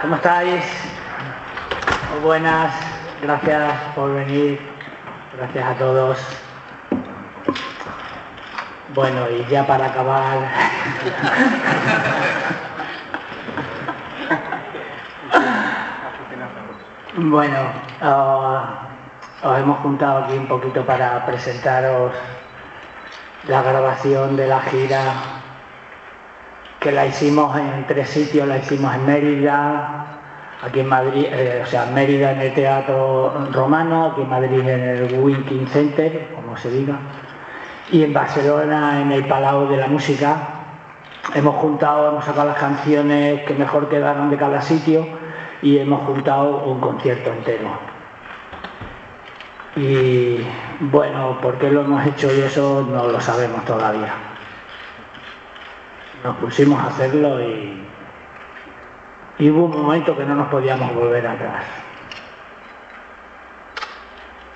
¿Cómo estáis? Buenas, gracias por venir, gracias a todos. Bueno, y ya para acabar... bueno, ah, os hemos juntado aquí un poquito para presentaros la grabación de la gira que la hicimos en tres sitios, la hicimos en Mérida, aquí en Madrid, eh, o sea, en Mérida en el Teatro Romano, aquí en Madrid en el Winking Center, como se diga, y en Barcelona en el Palau de la Música. Hemos juntado, hemos sacado las canciones que mejor quedaron de cada sitio y hemos juntado un concierto entero. Y bueno, ¿por qué lo hemos hecho y eso no lo sabemos todavía? Nos pusimos a hacerlo y, y hubo un momento que no nos podíamos volver atrás.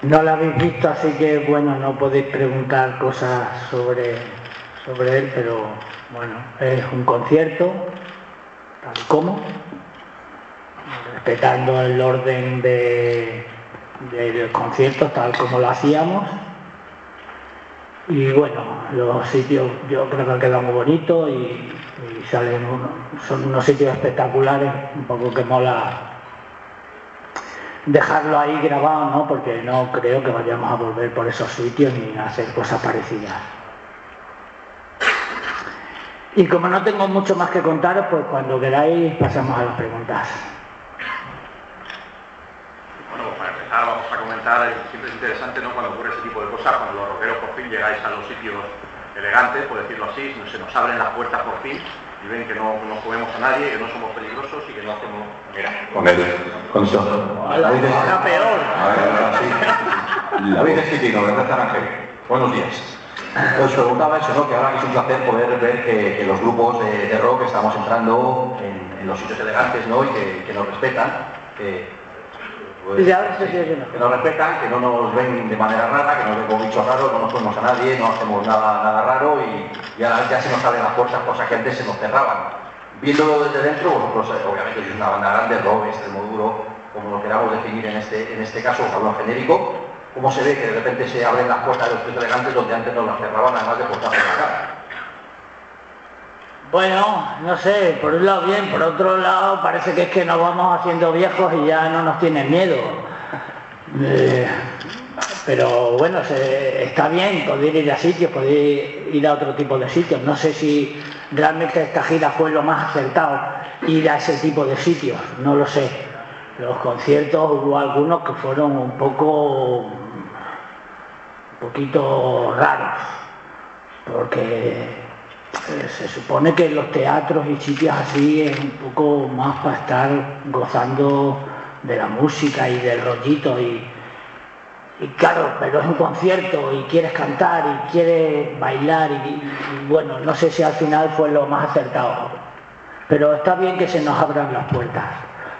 No lo habéis visto, así que bueno, no podéis preguntar cosas sobre, sobre él, pero bueno, es un concierto, tal como, respetando el orden de, de los conciertos tal como lo hacíamos. Y bueno, los sitios yo creo que han quedado muy bonitos y, salen son unos sitios espectaculares, un poco que mola dejarlo ahí grabado, ¿no? Porque no creo que vayamos a volver por esos sitios ni a hacer cosas parecidas. Y como no tengo mucho más que contaros, pues cuando queráis pasamos a las preguntas. Bueno, pues para empezar vamos a comentar, siempre es interesante ¿no? cuando ocurre ese tipo de cosas, cuando los rockeros por fin llegáis a los sitios elegantes, por decirlo así, se nos abren las puertas por fin y ven que no nos comemos a nadie, que no somos peligrosos y que no hacemos... Mira, con el... con eso. David es peor. David es Citino, ¿verdad, Ángel? Buenos días. Os preguntaba eso, ¿no? Que ahora es un placer poder ver que, que los grupos de, de, rock estamos entrando en, en, los sitios elegantes, ¿no? Y que, que nos respetan. Que, pues, que nos respetan, que no nos ven de manera rara, que no ven como bichos raros, no nos ponemos a nadie, no hacemos nada, nada raro y ya, ya se nos abren las puertas, cosas que antes se nos cerraban. Viéndolo desde dentro, vosotros eh, obviamente es una banda grande, rock, extremo duro, como lo queramos definir en este, en este caso, hablo genérico, cómo se ve que de repente se abren las puertas de los sitios elegantes donde antes nos las cerraban, además de puertas de la cara. Bueno, no sé, por un lado bien, por otro lado parece que es que nos vamos haciendo viejos y ya no nos tienen miedo. Eh, pero bueno, está bien poder ir a sitios, poder ir a otro tipo de sitios. No sé si realmente esta gira fue lo más acertado, ir a ese tipo de sitios, no lo sé. Los conciertos hubo algunos que fueron un poco, un poquito raros, porque eh, se supone que los teatros y sitios así es un poco más para estar gozando de la música y del rollito y, claro, pero es un concierto y quieres cantar y quieres bailar y, bueno, no sé si al final fue lo más acertado, pero está bien que se nos abran las puertas.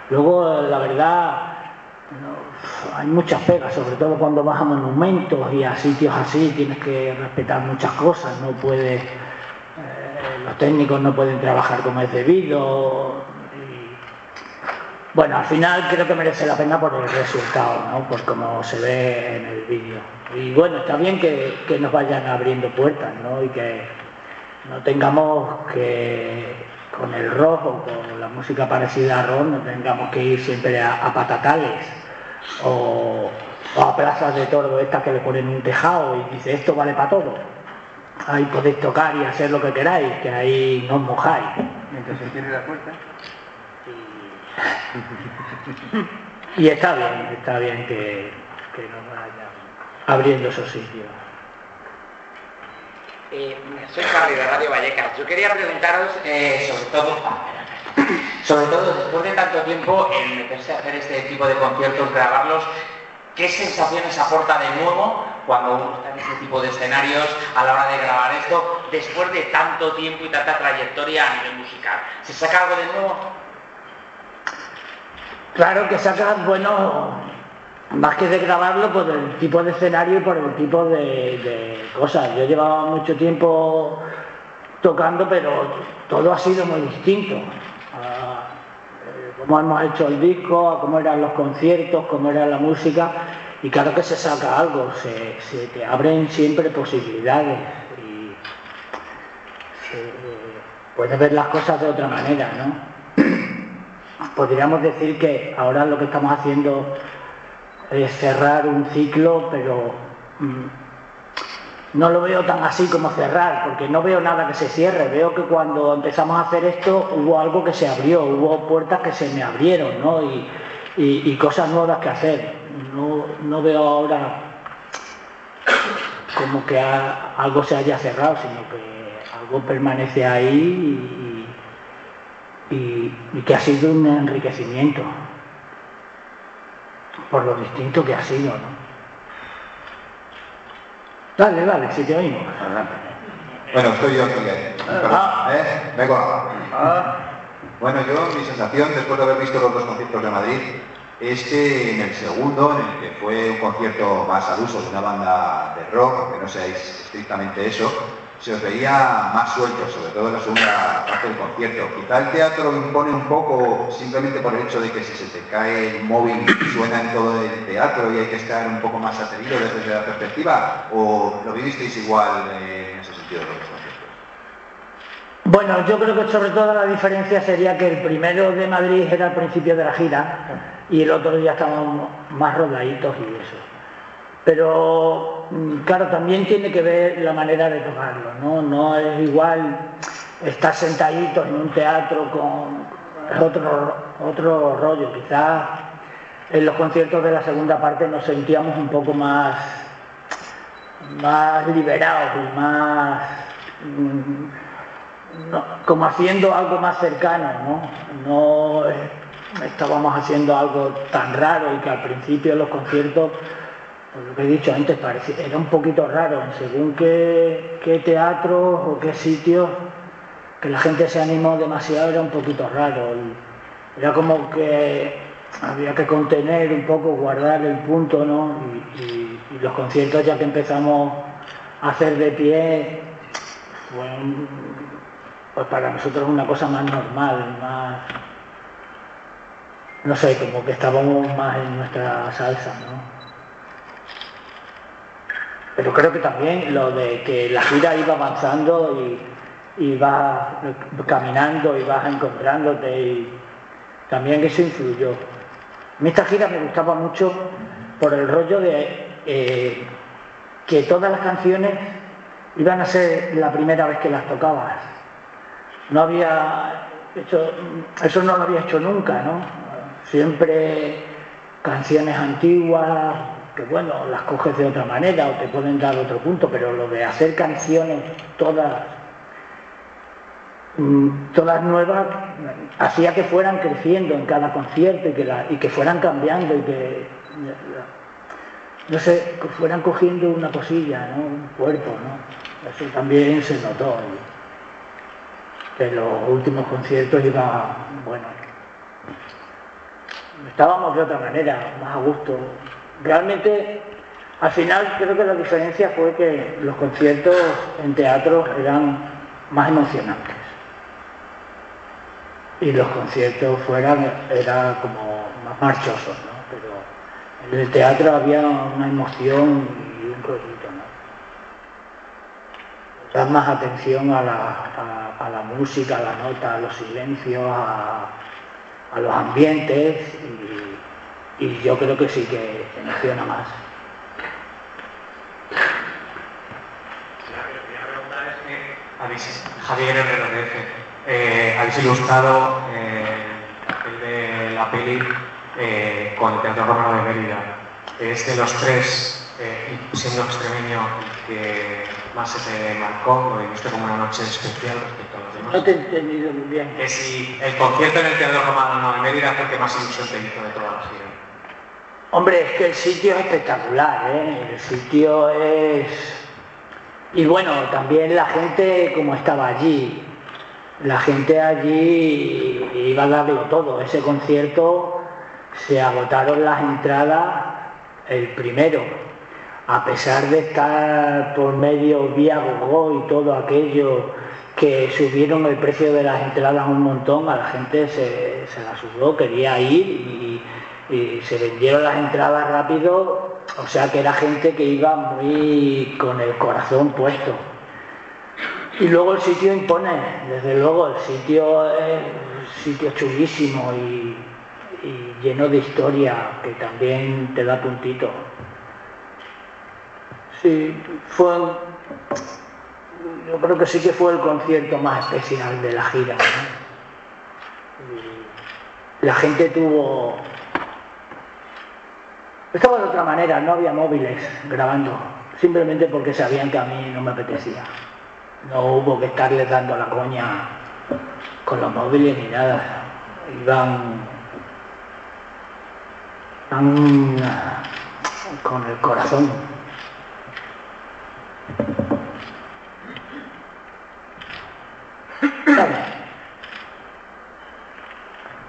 Luego, la verdad, hay muchas pegas, sobre todo cuando vas a monumentos y a sitios así, tienes que respetar muchas cosas, no puedes técnicos no pueden trabajar como es debido. Bueno, al final creo que merece la pena por el resultado, ¿no? por como se ve en el vídeo. Y bueno, está bien que, nos vayan abriendo puertas, ¿no? Y que no tengamos que, con el rock o con la música parecida a rock, no tengamos que ir siempre a, patatales o, o, a plazas de toro estas que le ponen un tejado y dice esto vale para todo ahí podéis tocar y hacer lo que queráis, que ahí no os mojáis. Mientras se cierre la puerta. Y... y está bien, está bien que, que nos vayan abriendo esos sitios. Eh, soy Carly de Radio Vallecas. Yo quería preguntaros eh, sobre todo, sobre todo después de tanto tiempo en meterse a hacer este tipo de conciertos, grabarlos, ¿Qué sensaciones aporta de nuevo cuando uno está en este tipo de escenarios a la hora de grabar esto, después de tanto tiempo y tanta trayectoria a nivel musical? ¿Se saca algo de nuevo? Claro que sacas, bueno, más que de grabarlo, por el tipo de escenario y por el tipo de, cosas. Yo llevaba mucho tiempo tocando, pero todo ha sido muy distinto. Uh, cómo hemos hecho el disco, a cómo eran los conciertos, cómo era la música, y claro que se saca algo, se, te abren siempre posibilidades y puedes ver las cosas de otra manera, ¿no? Podríamos decir que ahora lo que estamos haciendo es cerrar un ciclo, pero mm, no lo veo tan así como cerrar, porque no veo nada que se cierre. Veo que cuando empezamos a hacer esto hubo algo que se abrió, hubo puertas que se me abrieron, ¿no? Y, cosas nuevas que hacer. No, veo ahora como que algo se haya cerrado, sino que algo permanece ahí y que ha sido un enriquecimiento por lo distinto que ha sido, ¿no? Dale, dale, si te oímos. Bueno, estoy yo, Miguel. Ah. ¿Eh? Vengo. Ah. Bueno, yo, mi sensación, después de haber visto los dos conciertos de Madrid, es que en el segundo, en el que fue un concierto más al uso de una banda de rock, aunque no seáis estrictamente eso, se os veía más suelto, sobre todo en la segunda parte del concierto. Quizá el teatro impone un poco simplemente por el hecho de que si se te cae el móvil suena en todo el teatro y hay que estar un poco más aterido desde la perspectiva, o lo vivisteis igual eh, en ese sentido de los conciertos. Bueno, yo creo que sobre todo la diferencia sería que el primero de Madrid era al principio de la gira y el otro día estábamos más rodaditos y eso. Pero mm, claro, también tiene que ver la manera de tocarlo, ¿no? No es igual estar sentadito en un teatro con otro, otro rollo. Quizás en los conciertos de la segunda parte nos sentíamos un poco más, más liberados y más mm, como haciendo algo más cercano, ¿no? No estábamos haciendo algo tan raro y que al principio los conciertos por lo que he dicho antes, parecía, era un poquito raro, según qué, qué teatro o qué sitio, que la gente se animó demasiado, era un poquito raro. Era como que había que contener un poco, guardar el punto, ¿no? Y, los conciertos ya que empezamos a hacer de pie, pues para nosotros una cosa más normal, más, no sé, como que estábamos más en nuestra salsa, ¿no? Pero creo que también lo de que la gira iba avanzando y, y vas caminando y vas encontrándote y también eso influyó. A mí esta gira me gustaba mucho por el rollo de eh, que todas las canciones iban a ser la primera vez que las tocabas. No había hecho, eso no lo había hecho nunca, ¿no? Siempre canciones antiguas, que bueno, las coges de otra manera o te pueden dar otro punto, pero lo de hacer canciones todas mm, todas nuevas hacía que fueran creciendo en cada concierto y que, y que fueran cambiando y que no sé, fueran cogiendo una cosilla, ¿no? un cuerpo, ¿no? Eso también se notó. que en los últimos conciertos iba, bueno, estábamos de otra manera, más a gusto, realmente al final creo que la diferencia fue que los conciertos en teatro eran más emocionantes y los conciertos fuera eran como más marchosos, ¿no? Pero en el teatro había una emoción y un rollito, ¿no? Dar más atención a la, música, a la nota, a los silencios, a, a los ambientes y, yo creo que sí que emociona más. Habéis, Javier RRF, eh, habéis ilustrado eh, el de la peli eh, con el Teatro Romano de Mérida. Es de los tres, eh, siendo extremeño, que más se te marcó, lo viste como una noche especial No te he entendido muy bien. Que si el concierto en el Teatro Romano de Mérida fue el que más ilusión te hizo de toda la gira. Hombre, es que el sitio es espectacular, ¿eh? el sitio es... Y bueno, también la gente como estaba allí, la gente allí iba a darlo todo. Ese concierto se agotaron las entradas el primero, a pesar de estar por medio vía Gogó y todo aquello que subieron el precio de las entradas un montón, a la gente se, se la sudó, quería ir y, se vendieron las entradas rápido, o sea que era gente que iba muy con el corazón puesto. Y luego el sitio impone, desde luego, el sitio es un sitio chulísimo y, y lleno de historia que también te da puntito. Sí, fue, yo creo que sí que fue el concierto más especial de la gira. La gente tuvo... Estaba de otra manera, no había móviles grabando, simplemente porque sabían que a mí no me apetecía. No hubo que estarles dando la coña con los móviles ni nada. Iban, iban con el corazón.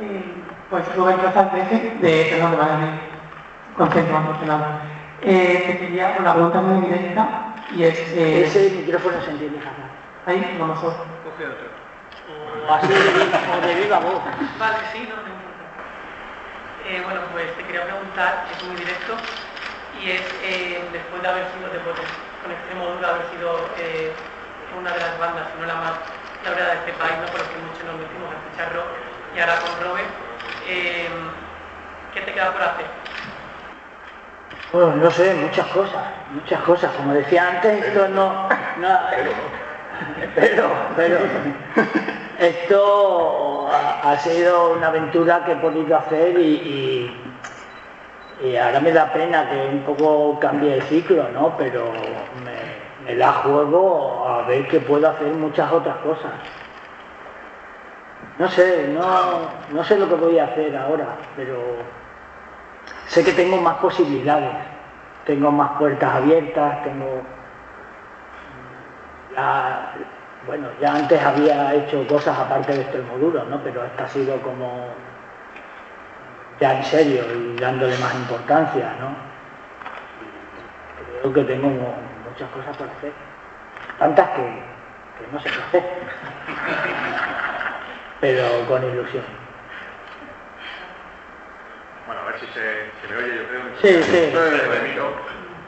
Eh, pues Rubén Rozas Pérez, de Perdón de concentro afortunado. Eh, te quería una pregunta muy directa y es... Eh, Ese micrófono se entiende fatal. ahí, lo mejor. O así de, viva- o de viva voz. Vale, sí, no, no importa. Eh, bueno, pues te quería preguntar, es muy directo, y es, eh, después de haber sido, de, con extremo duro, haber sido eh, una de las bandas, si no la más laureada de este país, ¿no? porque muchos nos metimos a escuchar rock, y ahora con Robert, eh, ¿qué te queda por hacer? Bueno, no sé, muchas cosas, muchas cosas. Como decía antes, esto no... no pero, pero, esto ha, ha sido una aventura que he podido hacer y, y- y ahora me da pena que un poco cambie el ciclo, ¿no? Pero me la juego a ver que puedo hacer muchas otras cosas. No sé, no, no sé lo que voy a hacer ahora, pero sé que tengo más posibilidades, tengo más puertas abiertas, tengo... Ya, bueno, ya antes había hecho cosas aparte de Extremoduro, ¿no? Pero esta ha sido como ya en serio y dándole más importancia, ¿no? Creo que tengo muchas cosas por hacer, tantas que, que no sé qué hacer, pero con ilusión. Bueno, a ver si se, se me oye, yo creo. Sí, sí. Yo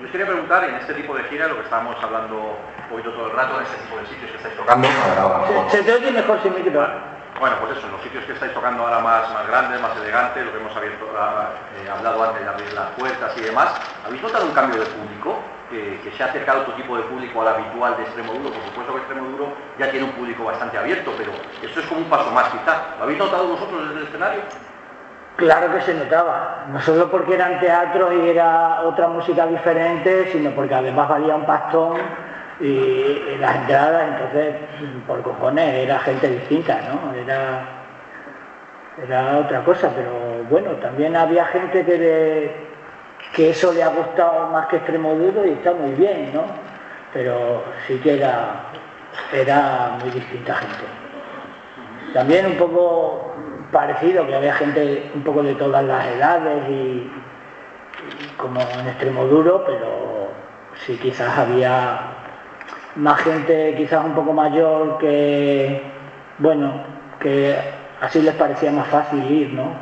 os quería preguntar, en este tipo de gira, lo que estábamos hablando hoy todo el rato, en este tipo de sitios que estáis tocando. Se, se te oye mejor sin micro. bueno, pues eso, en los sitios que estáis tocando ahora más, más grandes, más elegantes, lo que hemos abierto, ah, eh, hablado antes de abrir las puertas y demás, ¿habéis notado un cambio de público? Que, se ha acercado otro tipo de público al habitual de Extremo Duro, por supuesto que Extremo Duro ya tiene un público bastante abierto, pero esto es como un paso más quizá. ¿Lo habéis notado vosotros desde el escenario? Claro que se notaba, no solo porque eran teatros y era otra música diferente, sino porque además valía un pastón y, las entradas, entonces, por cojones, era gente distinta, ¿no? Era, era otra cosa, pero bueno, también había gente que, le- que eso le ha gustado más que extremo duro y está muy bien, ¿no? Pero sí que era, era muy distinta gente. También un poco parecido, que había gente un poco de todas las edades y, como en extremo duro, pero sí quizás había más gente quizás un poco mayor que, bueno, que así les parecía más fácil ir, ¿no?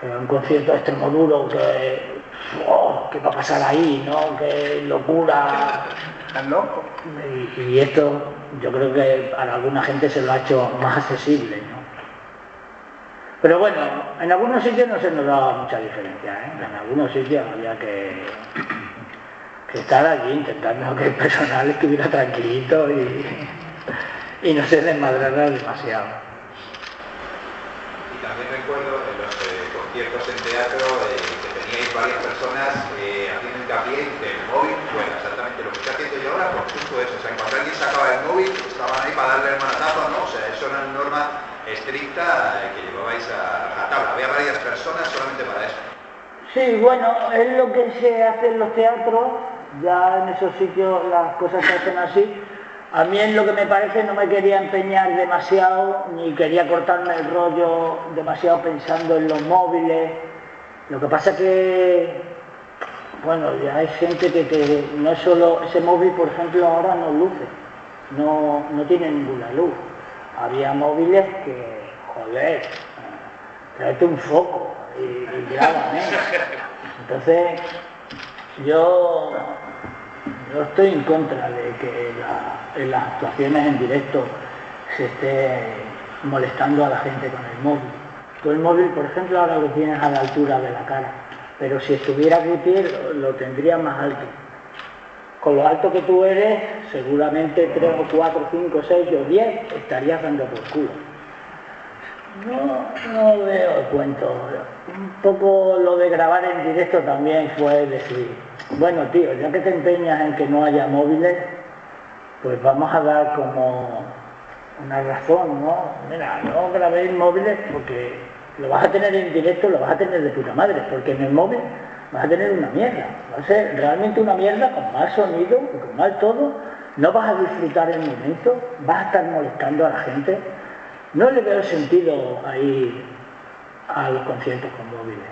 Que un concierto de extremo duro, que, oh, ¿qué va a pasar ahí, no? Qué locura. ¿Estás loco? Y, y esto yo creo que a alguna gente se lo ha hecho más accesible, ¿no? Pero bueno, en algunos sitios no se nos daba mucha diferencia, ¿eh? En algunos sitios había que, que estar allí intentando que el personal estuviera tranquilito y, y no se desmadrara demasiado. Y también recuerdo en los eh, conciertos en teatro eh, varias personas eh, haciendo hincapié en que el móvil fuera exactamente lo que estoy haciendo yo ahora, por justo eso. O sea, en cuanto alguien sacaba el móvil, estaban ahí para darle el manatazo, ¿no? O sea, eso era una norma estricta eh, que llevabais a, a tabla. Había varias personas solamente para eso. Sí, bueno, es lo que se hace en los teatros, ya en esos sitios las cosas se hacen así. A mí en lo que me parece no me quería empeñar demasiado, ni quería cortarme el rollo demasiado pensando en los móviles. Lo que pasa que, bueno, ya hay gente que, que no es solo, ese móvil por ejemplo ahora no luce, no, no tiene ninguna luz. Había móviles que, joder, tráete un foco y, y grábame. Entonces, yo, yo estoy en contra de que en las actuaciones en directo se esté molestando a la gente con el móvil. Tú el móvil, por ejemplo, ahora lo tienes a la altura de la cara, pero si estuviera de lo, lo tendría más alto. Con lo alto que tú eres, seguramente 3 o 4, 5, 6 o 10 estarías dando por culo. No, no veo el cuento. Un poco lo de grabar en directo también fue decir, bueno tío, ya que te empeñas en que no haya móviles, pues vamos a dar como una razón, ¿no? Mira, no grabéis móviles porque lo vas a tener en directo, lo vas a tener de puta madre, porque en el móvil vas a tener una mierda, va a ser realmente una mierda con mal sonido, con mal todo, no vas a disfrutar el momento, vas a estar molestando a la gente. No le veo sentido ahí a los conciertos con móviles.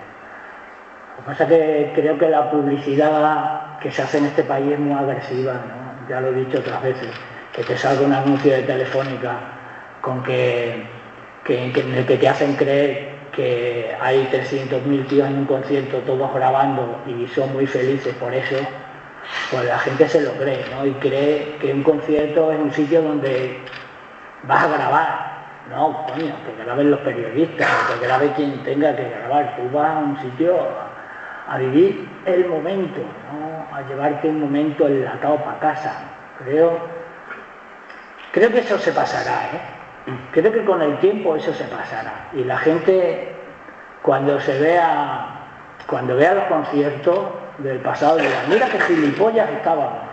Lo que pasa es que creo que la publicidad que se hace en este país es muy agresiva, ¿no? ya lo he dicho otras veces, que te salga un anuncio de Telefónica con que, que- que- en el que te hacen creer que hay 300.000 tíos en un concierto todos grabando y son muy felices por eso, pues la gente se lo cree, ¿no? Y cree que un concierto es un sitio donde vas a grabar. No, coño, que graben los periodistas, que grabe quien tenga que grabar. Tú vas a un sitio a, vivir el momento, ¿no? a llevarte un momento enlatado para casa. Creo, creo que eso se pasará, ¿eh? Creo que con el tiempo eso se pasará. Y la gente, cuando se vea, cuando vea los conciertos del pasado, dirá, mira qué gilipollas estábamos.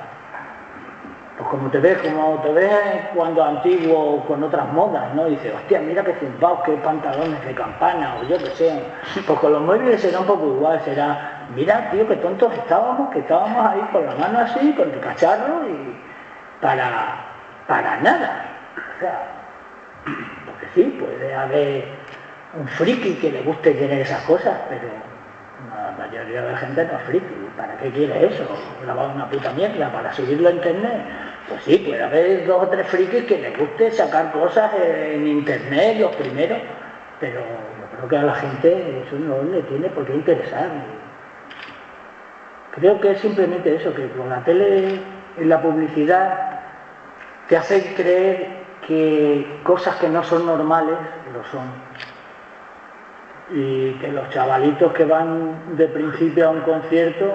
Pues como te ves, como te ves cuando antiguo con otras modas, ¿no? Dice, hostia, mira qué zumpados, qué pantalones de campana, o yo qué sé. Pues con los móviles será un poco igual, será, mira, tío, qué tontos estábamos, que estábamos ahí con la mano así, con el cacharro y para, para nada. Porque sí, puede haber un friki que le guste tener esas cosas, pero la mayoría de la gente no es friki. ¿Para qué quiere eso? Grabar una puta mierda para subirlo a internet. Pues sí, puede haber dos o tres frikis que les guste sacar cosas en internet, los primeros, pero yo creo que a la gente eso no le tiene por qué interesar. Creo que es simplemente eso, que con la tele y la publicidad te hacen creer que cosas que no son normales lo son. Y que los chavalitos que van de principio a un concierto,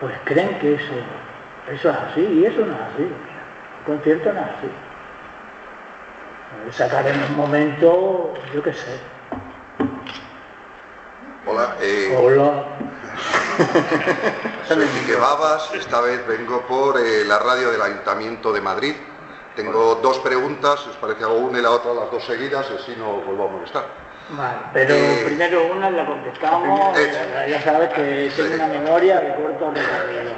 pues creen que eso, eso es así, y eso no es así. Un concierto no es así. Sacar en un momento, yo qué sé. Hola, eh, Hola. soy Quique Babas, esta vez vengo por eh, la radio del Ayuntamiento de Madrid. Tengo dos preguntas, si os parece hago una y la otra las dos seguidas, y así no os vuelvo a molestar. Vale, pero Eh, primero una la contestamos, eh, ya, ya sabes que tengo una memoria de corto recorrido.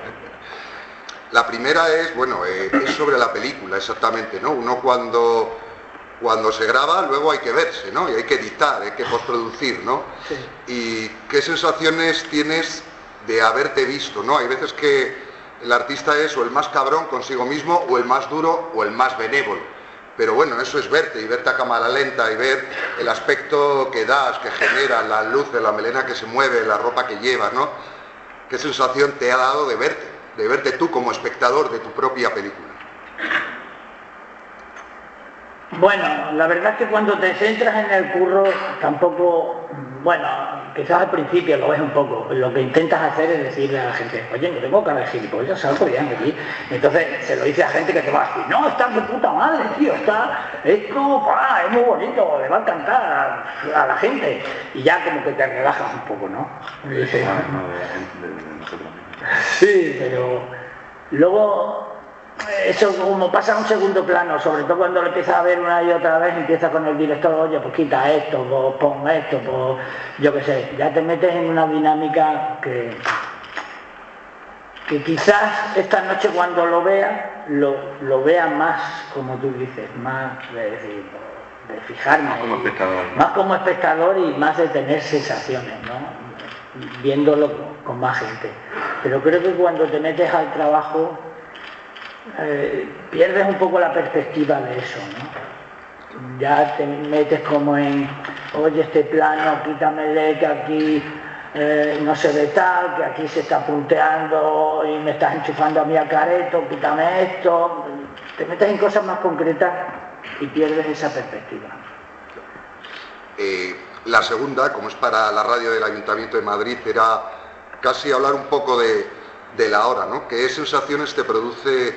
La primera es, bueno, eh, es sobre la película, exactamente, ¿no? Uno cuando, cuando se graba, luego hay que verse, ¿no? Y hay que editar, hay que postproducir, ¿no? Sí. ¿Y qué sensaciones tienes de haberte visto, ¿no? Hay veces que el artista es o el más cabrón consigo mismo, o el más duro, o el más benévolo. Pero bueno, eso es verte y verte a cámara lenta y ver el aspecto que das, que genera, la luz de la melena que se mueve, la ropa que llevas, ¿no? ¿Qué sensación te ha dado de verte? De verte tú como espectador de tu propia película. Bueno, la verdad es que cuando te centras en el curro, tampoco, bueno, quizás al principio lo ves un poco. Lo que intentas hacer es decirle a la gente, oye, no tengo cara de gilipollas, salgo bien aquí. Entonces se lo dice a gente que te va a decir, no, está de puta madre, tío, está, esto, pa, es muy bonito, le va a encantar a, a la gente. Y ya como que te relajas un poco, ¿no? Dices, Sí, pero luego eso como pasa a un segundo plano, sobre todo cuando lo empiezas a ver una y otra vez, empieza con el director, oye, pues quita esto, pues pon esto, pues yo qué sé, ya te metes en una dinámica que, que quizás esta noche cuando lo vea, lo, lo vea más, como tú dices, más de decir, de fijarme. Más como y- espectador. Más como espectador y más de tener sensaciones, ¿no? Viéndolo con más gente. Pero creo que cuando te metes al trabajo, eh, pierdes un poco la perspectiva de eso. Ya te metes como en, oye, este plano, quítamele que aquí eh, no se ve tal, que aquí se está punteando y me estás enchufando a mí a careto, quítame esto. Te metes en cosas más concretas y pierdes esa perspectiva. Eh, la segunda, como es para la radio del Ayuntamiento de Madrid, era casi hablar un poco de, la hora, ¿no? ¿Qué sensaciones te produce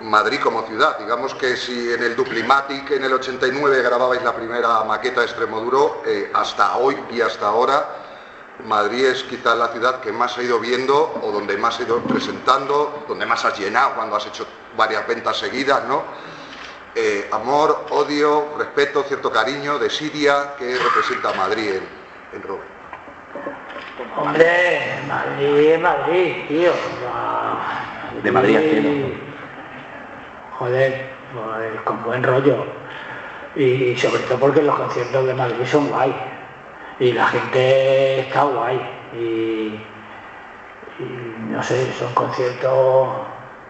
Madrid como ciudad? Digamos que si en el Duplimatic en el 89 grababais la primera maqueta de Extremoduro, eh, hasta hoy y hasta ahora, Madrid es quizás la ciudad que más ha ido viendo o donde más ha ido presentando, donde más has llenado cuando has hecho varias ventas seguidas, ¿no? Eh, amor, odio, respeto, cierto cariño de Siria que representa a Madrid en, en Robert. Hombre, Madrid, Madrid, tío. De Madrid al cielo. Joder, con buen rollo. Y sobre todo porque los conciertos de Madrid son guay. Y la gente está guay. y no sé, son conciertos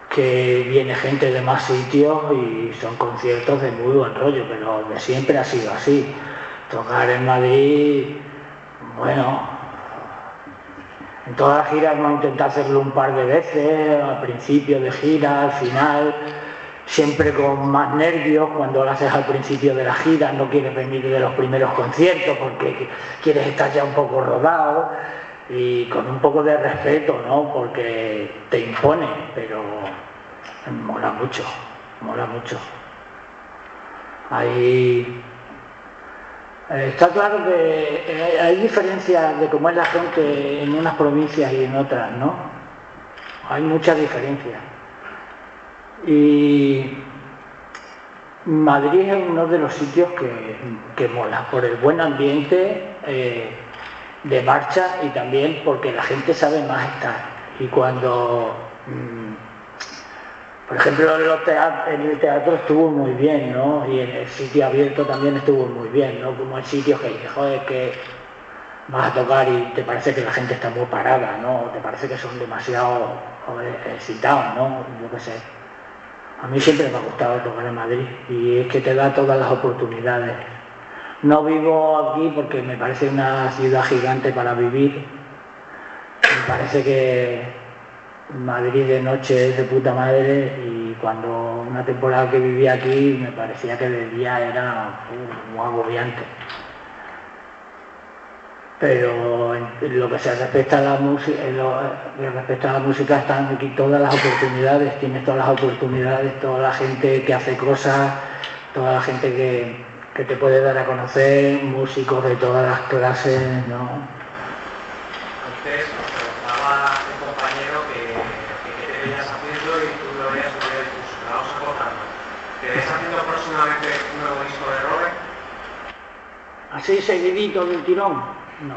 que viene gente de más sitios y son conciertos de muy buen rollo, pero de siempre ha sido así. Tocar en Madrid, bueno, en todas las giras hemos intentado hacerlo un par de veces, al principio de gira, al final, siempre con más nervios cuando lo haces al principio de la gira, no quieres venir de los primeros conciertos porque quieres estar ya un poco rodado y con un poco de respeto, ¿no? Porque te impone, pero mola mucho, mola mucho. Ahí eh, está claro que eh, hay diferencias de cómo es la gente en unas provincias y en otras, ¿no? Hay muchas diferencias. Y Madrid es uno de los sitios que, mola, por el buen ambiente eh, de marcha y también porque la gente sabe más estar. Y cuando mm, por ejemplo, en el teatro estuvo muy bien, ¿no? Y en el sitio abierto también estuvo muy bien, ¿no? Como en sitios que dices, joder, que vas a tocar y te parece que la gente está muy parada, ¿no? Te parece que son demasiado excitados, ¿no? Yo qué sé. A mí siempre me ha gustado tocar en Madrid y es que te da todas las oportunidades. No vivo aquí porque me parece una ciudad gigante para vivir. Me parece que Madrid de noche es de puta madre y cuando una temporada que vivía aquí me parecía que de día era muy agobiante. Pero en lo que se respecta a la música, a la música están aquí todas las oportunidades, tienes todas las oportunidades, toda la gente que hace cosas, toda la gente que, que te puede dar a conocer, músicos de todas las clases, ¿no? así seguidito del tirón, no.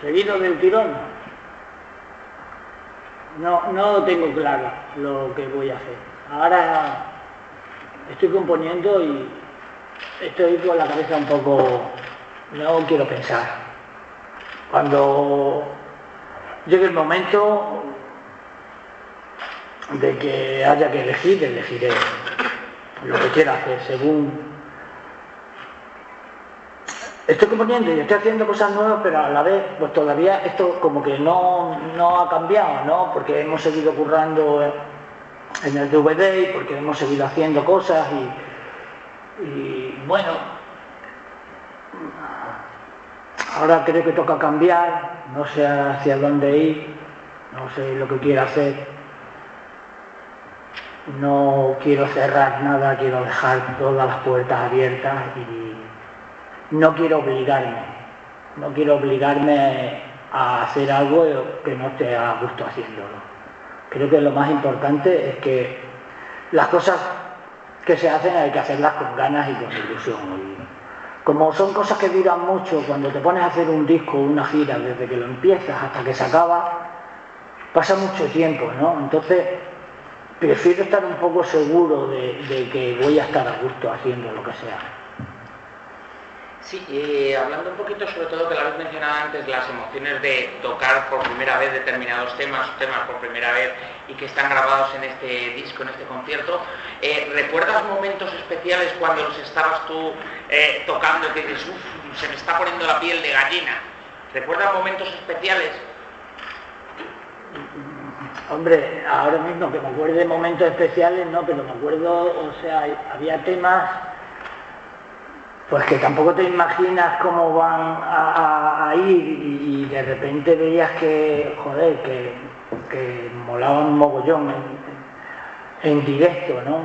Seguido del tirón, no. No, tengo claro lo que voy a hacer. Ahora estoy componiendo y estoy con la cabeza un poco, no quiero pensar. Cuando llegue el momento de que haya que elegir, elegiré lo que quiera hacer según estoy componiendo y estoy haciendo cosas nuevas, pero a la vez, pues todavía esto como que no, ha cambiado, ¿no? Porque hemos seguido currando en el DVD y porque hemos seguido haciendo cosas y, y bueno, ahora creo que toca cambiar, no sé hacia dónde ir, no sé lo que quiero hacer. No quiero cerrar nada, quiero dejar todas las puertas abiertas y no quiero obligarme, no quiero obligarme a hacer algo que no esté a gusto haciéndolo. Creo que lo más importante es que las cosas que se hacen hay que hacerlas con ganas y con ilusión. como son cosas que duran mucho, cuando te pones a hacer un disco, una gira, desde que lo empiezas hasta que se acaba, pasa mucho tiempo, ¿no? Entonces, prefiero estar un poco seguro de que voy a estar a gusto haciendo lo que sea. Sí, hablando un poquito sobre todo que lo habéis mencionado antes, las emociones de tocar por primera vez determinados temas, temas por primera vez y que están grabados en este disco, en este concierto, eh, ¿recuerdas momentos especiales cuando los estabas tú eh, tocando y que dices, uff, se me está poniendo la piel de gallina? ¿Recuerdas momentos especiales? Hombre, ahora mismo que me acuerdo de momentos especiales, no, pero me acuerdo, o sea, había temas pues que tampoco te imaginas cómo van a, ir y, de repente veías que, joder, que, que molaban un mogollón en, directo, ¿no?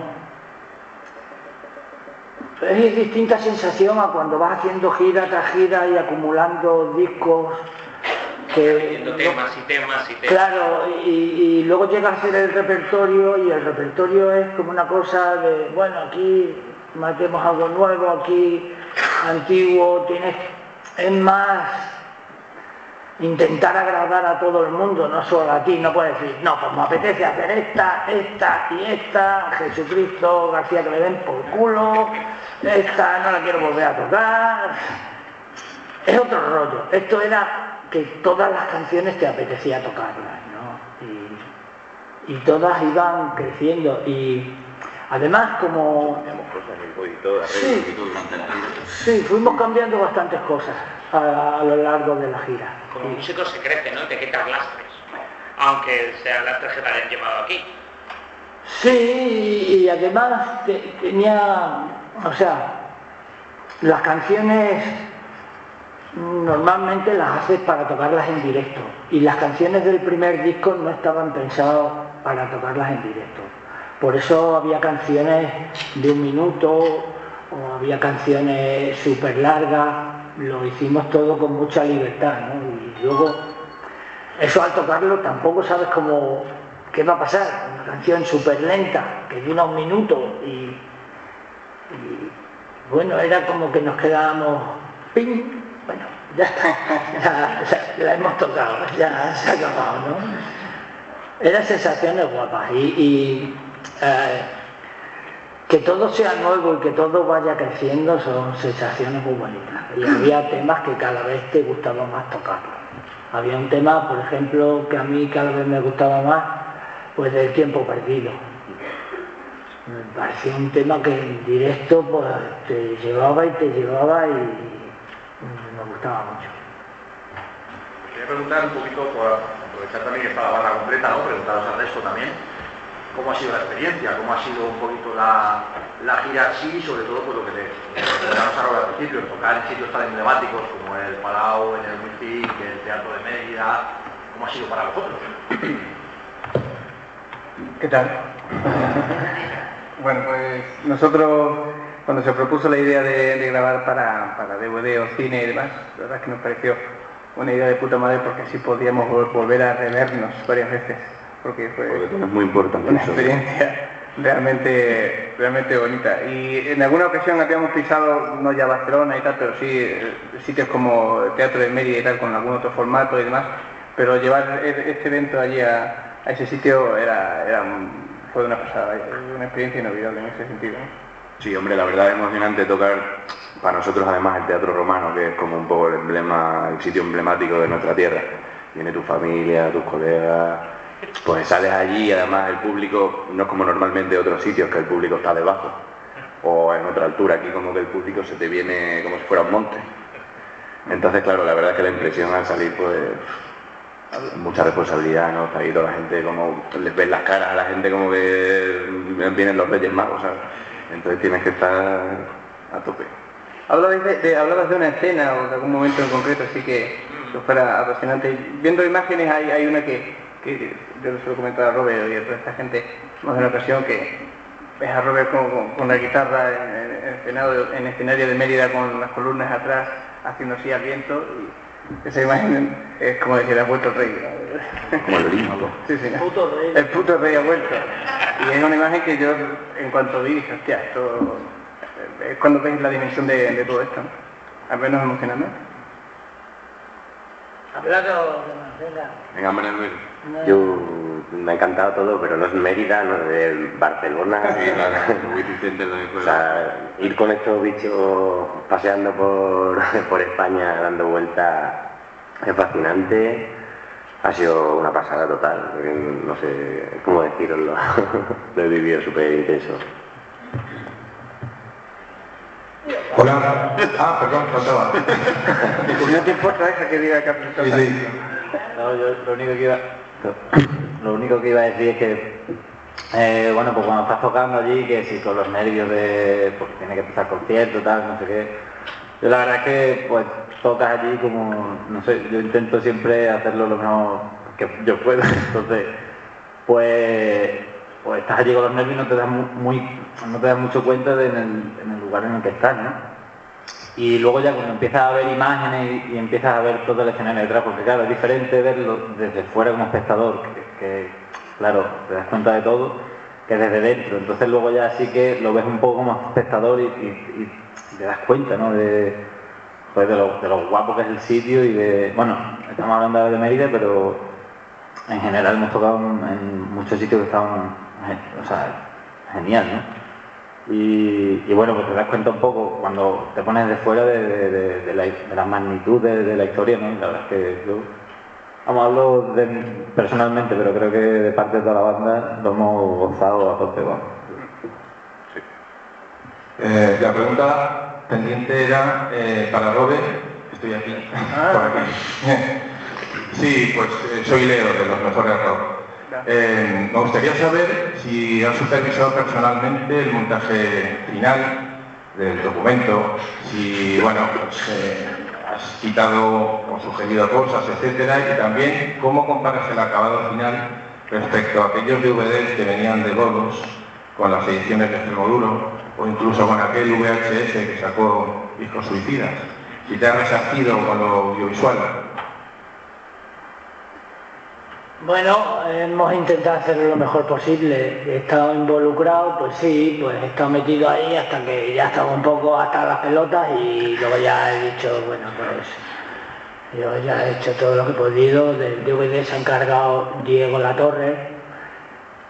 Es distinta sensación a cuando vas haciendo gira tras gira y acumulando discos que... temas y temas y temas. Claro, y, y luego llega a ser el repertorio y el repertorio es como una cosa de, bueno, aquí matemos algo nuevo, aquí antiguo, tienes, es más intentar agradar a todo el mundo, no solo a ti, no puedes decir, no, pues me apetece hacer esta, esta y esta, Jesucristo, García que me den por culo, esta no la quiero volver a tocar. Es otro rollo. Esto era que todas las canciones te apetecía tocarlas, y todas iban creciendo y Además, como... Sí, fuimos cambiando bastantes cosas a, lo largo de la gira. Como músico se crece, ¿no? Te quitas lastres, aunque sean lastres que te hayan llevado aquí. Sí, y además tenía, o sea, las canciones normalmente las haces para tocarlas en directo y las canciones del primer disco no estaban pensadas para tocarlas en directo. Por eso había canciones de un minuto o había canciones súper largas, lo hicimos todo con mucha libertad, ¿no? Y luego, eso al tocarlo tampoco sabes cómo, qué va a pasar, una canción súper lenta, que dura un minuto y, bueno, era como que nos quedábamos, ¡ping! Bueno, ya está, ya, la hemos tocado, ya se ha acabado, ¿no? Eran sensaciones guapas y eh, que todo sea nuevo y que todo vaya creciendo son sensaciones muy bonitas. Y había temas que cada vez te gustaba más tocarlos. Había un tema, por ejemplo, que a mí cada vez me gustaba más, pues del tiempo perdido. Me parecía un tema que en directo pues, te llevaba y te llevaba y me gustaba mucho. Quería preguntar un poquito, aprovechar también que está la barra completa, ¿no? Preguntaros al resto también cómo ha sido la experiencia, cómo ha sido un poquito la, gira así, sobre todo por lo que te ahora al principio, tocar en sitios tan emblemáticos como el Palau, en el Wifi, el Teatro de Mérida, ¿cómo ha sido para vosotros? ¿Qué tal? bueno, pues nosotros cuando se propuso la idea de, grabar para, para, DVD o cine y demás, la verdad es que nos pareció una idea de puta madre porque así podíamos volver a revernos varias veces porque fue muy importante una experiencia realmente, realmente bonita. Y en alguna ocasión habíamos pisado, no ya Barcelona y tal, pero sí eh, sitios como Teatro de Mérida y tal, con algún otro formato y demás, pero llevar e-, este evento allí a, ese sitio era, era, fue una pasada, una experiencia inolvidable en ese sentido. Sí, hombre, la verdad es emocionante tocar para nosotros además el Teatro Romano, que es como un poco el emblema, el sitio emblemático de nuestra tierra. Viene tu familia, tus colegas, pues sales allí y además el público no es como normalmente otros sitios que el público está debajo o en otra altura, aquí como que el público se te viene como si fuera un monte. Entonces, claro, la verdad es que la impresión al salir, pues, mucha responsabilidad, ¿no? Está ahí toda la gente, como les ves las caras a la gente como que vienen los reyes magos, ¿sabes? Entonces tienes que estar a tope. Hablabas de, de una escena o de algún momento en concreto, así que, que fuera apasionante. Viendo imágenes hay, hay una que, que yo lo suelo comentar a Robert y a toda esta gente más de una ocasión que ves a Robert con, la guitarra en, el escenario de Mérida con las columnas atrás haciendo así al viento y esa imagen es como decir ha vuelto el rey. Como el Olimpo sí, sí, el puto rey. Ha vuelto. Y es una imagen que yo en cuanto vi dije hostia esto es cuando ves la dimensión de, todo esto al menos emocionalmente. Hablado de Marcela. Venga, Manuel. Yo me ha encantado todo, pero no es Mérida, no es de Barcelona. o sea, ir con estos bichos paseando por, por España dando vueltas es fascinante. Ha sido una pasada total, no sé cómo decirlo, lo he vivido súper intenso. Hola. Ah, perdón, faltaba. ¿No te importa esa que diga que ha Sí, sí. No, yo lo único que iba, lo único que iba a decir es que, eh, bueno, pues cuando estás tocando allí, que si con los nervios de, porque tiene que empezar concierto, tal, no sé qué, yo la verdad es que, pues, tocas allí como, no sé, yo intento siempre hacerlo lo mejor que yo puedo, entonces, pues, pues estás allí con los nervios y no te das mu- muy, no te das mucho cuenta de en el lugar en el que estás, ¿no? Y luego ya cuando empiezas a ver imágenes y, empiezas a ver todo el escenario detrás, porque claro, es diferente verlo desde fuera como espectador, que, claro, te das cuenta de todo, que desde dentro. Entonces luego ya sí que lo ves un poco como espectador y, te das cuenta, ¿no? De, pues de, lo, guapo que es el sitio y de, bueno, estamos hablando de Mérida, pero en general hemos tocado en, muchos sitios que estaban, o sea, genial, ¿no? Y, y bueno, pues te das cuenta un poco cuando te pones de fuera de, de- de- de la, de la magnitud de, de la historia, ¿no? La verdad es que yo, vamos, hablo de- personalmente, pero creo que de parte de toda la banda lo hemos gozado a tope, vamos. Eh, la pregunta pendiente era eh, para Robert. Estoy aquí. Por aquí. Sí, pues eh, soy Leo de los mejores rock. Eh, me gustaría saber si has supervisado personalmente el montaje final del documento, si bueno, pues, eh, has quitado o sugerido cosas, etcétera, y también cómo comparas el acabado final respecto a aquellos DVDs que venían de Golos con las ediciones de Extremoduro o incluso con aquel VHS que sacó Discos Suicidas. Si te has resarcido con lo audiovisual. Bueno, hemos intentado hacerlo lo mejor posible. He estado involucrado, pues sí, pues he estado metido ahí hasta que ya estaba un poco hasta las pelotas y luego ya he dicho, bueno, pues yo ya he hecho todo lo que he podido. Del DVD se ha encargado Diego Latorre,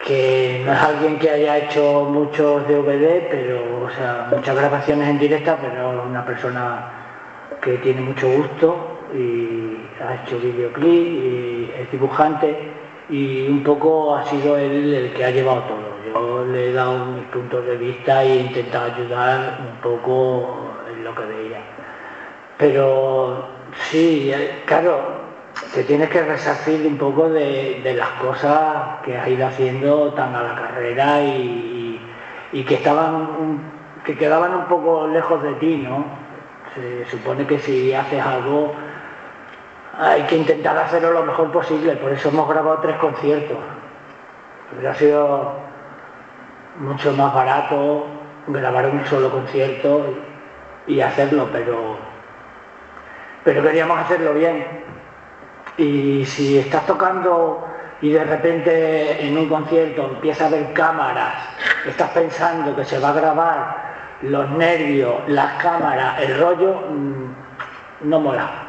que no es alguien que haya hecho muchos DVD, pero, o sea, muchas grabaciones en directa, pero una persona que tiene mucho gusto y ha hecho videoclip y es dibujante y un poco ha sido él el que ha llevado todo. Yo le he dado mis puntos de vista e he intentado ayudar un poco en lo que veía. Pero sí, eh, claro, te tienes que resarcir un poco de, las cosas que has ido haciendo tan a la carrera y, y- y que estaban que quedaban un poco lejos de ti, ¿no? Se supone que si haces algo hay que intentar hacerlo lo mejor posible, por eso hemos grabado tres conciertos. Hubiera sido mucho más barato grabar un solo concierto y, hacerlo, pero, pero queríamos hacerlo bien. Y si estás tocando y de repente en un concierto empieza a ver cámaras, estás pensando que se va a grabar los nervios, las cámaras, el rollo, mm, no mola.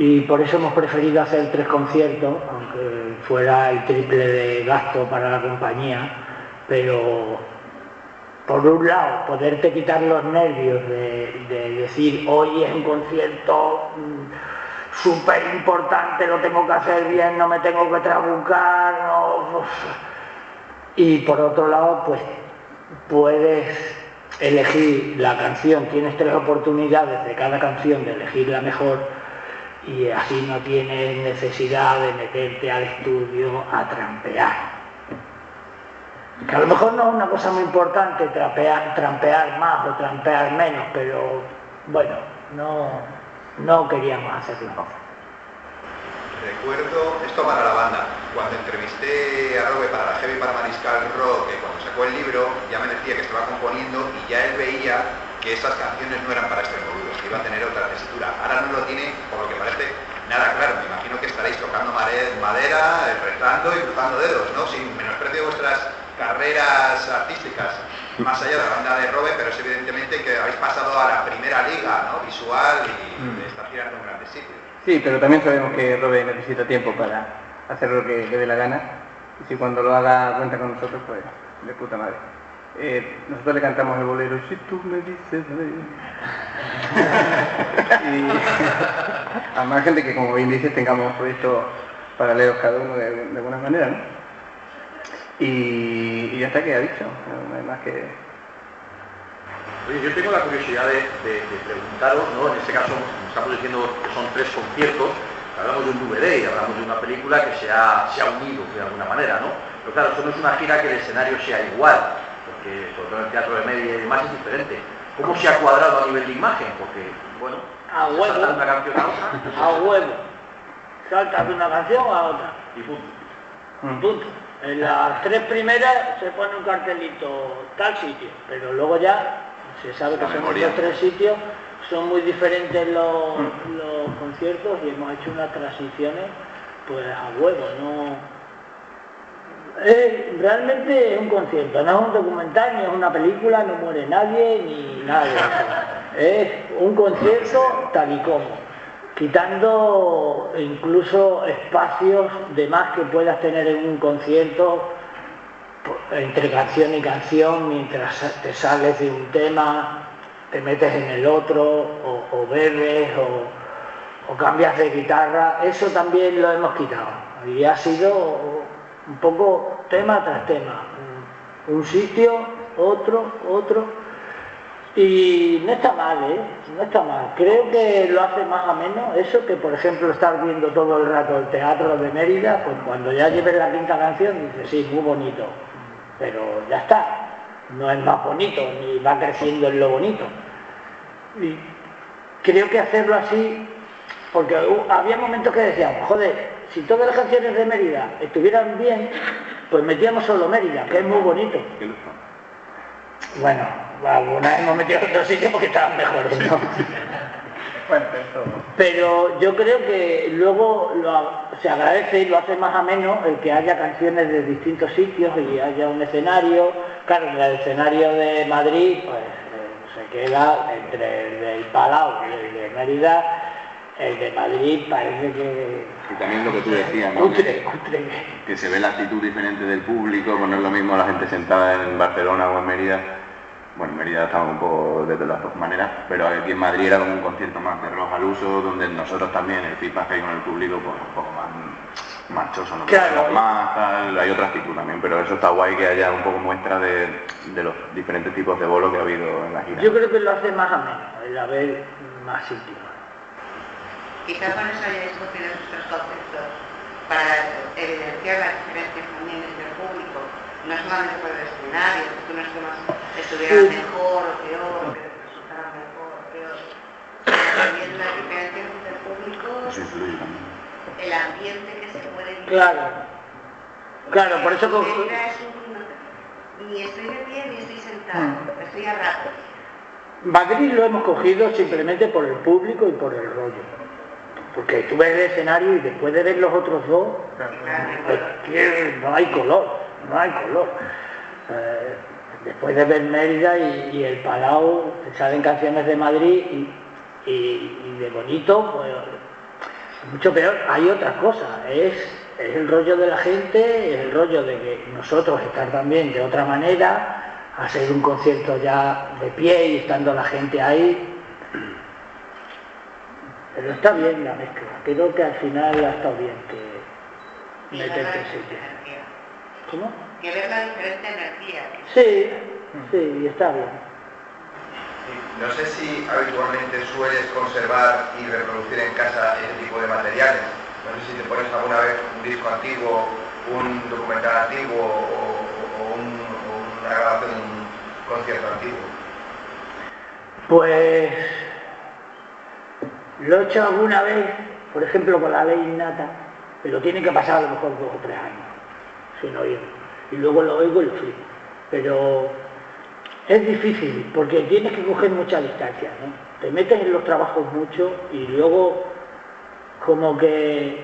Y por eso hemos preferido hacer tres conciertos, aunque fuera el triple de gasto para la compañía, pero por un lado, poderte quitar los nervios de, de decir hoy es un concierto mm, súper importante, lo tengo que hacer bien, no me tengo que trabucar, no- y por otro lado, pues puedes elegir la canción, tienes tres oportunidades de cada canción de elegir la mejor y así no tienes necesidad de meterte al estudio a trampear. Que a lo mejor no es una cosa muy importante trapear- trampear más o trampear menos, pero bueno, no, no queríamos hacerlo. Recuerdo esto para la banda. Cuando entrevisté a Robe para la Heavy para Mariscal Rock, que cuando sacó el libro ya me decía que estaba componiendo y ya él veía que esas canciones no eran para Extremoduros, que iba a tener otra tesitura. Ahora no lo tiene, por lo que parece, nada claro. Me imagino que estaréis tocando madera, eh, rezando y cruzando dedos, ¿no? Sin menosprecio de vuestras carreras artísticas, más allá de la banda de Robe, pero es evidentemente que habéis pasado a la primera liga, ¿no? Visual y de estar girando en grandes sitios. Sí, pero también sabemos que Robert necesita tiempo para hacer lo que le dé la gana. Y si cuando lo haga cuenta con nosotros, pues de puta madre. Eh, nosotros le cantamos el bolero, si tú me dices y al margen de que, como bien dices, tengamos proyectos paralelos cada uno de, de alguna manera, ¿no? Y, y ya está que ha dicho, no hay más que... Oye, yo tengo la curiosidad de, de- de preguntaros, ¿no? En este caso estamos diciendo que son tres conciertos, hablamos de un DVD y hablamos de una película que se ha, se ha unido de alguna manera, ¿no? Pero claro, eso no es una gira que el escenario sea igual, sobre todo en el teatro de media y demás es diferente. ¿Cómo se ha cuadrado a nivel de imagen? Porque, bueno, A huevo. saltar de una canción a otra A huevo. De una canción a otra. y punto. Punto. En las tres primeras se pone un cartelito tal sitio, pero luego ya se sabe que son estos tres sitios, son muy diferentes los, los conciertos y hemos hecho unas transiciones pues a huevo, no... Es- realmente es un concierto, no es un documental, ni es una película, no muere nadie, ni nada de eso. Es un concierto tal y como quitando incluso espacios de más que puedas tener en un concierto entre canción y canción mientras te sales de un tema te metes en el otro o, o bebes o, o cambias de guitarra eso también lo hemos quitado y ha sido un poco tema tras tema un- sitio otro otro y no está mal, ¿eh? No está mal. Creo que lo hace más ameno eso que, por ejemplo, estar viendo todo el rato el teatro de Mérida, pues cuando ya lleves la quinta canción dices, sí, muy bonito, pero ya está. No es más bonito, ni va creciendo en lo bonito. Y creo que hacerlo así, porque había momentos que decíamos, joder, si todas las canciones de Mérida estuvieran bien, pues metíamos solo Mérida, que es muy bonito. Bueno, algunas hemos metido en otros sitios porque estaban mejores. Pero yo creo que luego lo- se agradece y lo hace más ameno el que haya canciones de distintos sitios y haya un escenario. Claro, en el escenario de Madrid pues eh, se queda entre el del Palau y el de Mérida. El de Madrid parece que... Y también lo que tú decías, ¿no? Cutre, cutre. que se ve la actitud diferente del público, pues no es lo mismo la gente sentada en Barcelona o en Mérida. Bueno, en Mérida estamos un poco de las dos maneras, pero aquí en Madrid era como un concierto más de rock al uso, donde nosotros también, el feedback que hay con el público, pues un poco más marchoso, ¿no? Claro. Más, tal, hay otra actitud también, pero eso está guay que haya un poco muestra de, de los diferentes tipos de bolos que ha habido en la gira. Yo creo que lo hace más ameno el haber más sitios. Quizá por eso hayáis cogido estos conceptos, para evidenciar las diferencias también entre el público, no solamente por el escenario, que unos temas estuvieran Sí. mejor o peor, o que resultaran mejor o peor, sino también las diferencias entre el público, el ambiente que se puede vivir. Claro. Claro, por eso... co- Mérida es un- Ni estoy de pie ni estoy sentado, estoy a ratos. Madrid lo hemos cogido simplemente por el público y por el rollo. Porque tú ves el escenario y después de ver los otros dos, no hay color, no hay color. Eh, después de ver Mérida y, y el Palau, salen canciones de Madrid y, y- y de bonito, pues mucho peor. Hay otra cosa, es, es el rollo de la gente, es el rollo de que nosotros estar también de otra manera, hacer un concierto ya de pie y estando la gente ahí. Pero está bien la mezcla, creo que al final ha estado bien que Y meterte en diferente sitio. energía. ¿Cómo? Que ver la diferente energía. Sí, sí, está bien. No sé si habitualmente sueles conservar y reproducir en casa ese tipo de materiales. No sé si te pones alguna vez un disco antiguo, un documental antiguo o, o un- o una grabación de un concierto antiguo. Pues lo he hecho alguna vez, por ejemplo con la ley innata, pero tiene que pasar a lo mejor dos o tres años sin oírlo. Y luego lo oigo y lo flipo. Pero es difícil porque tienes que coger mucha distancia, ¿no? Te metes en los trabajos mucho y luego como que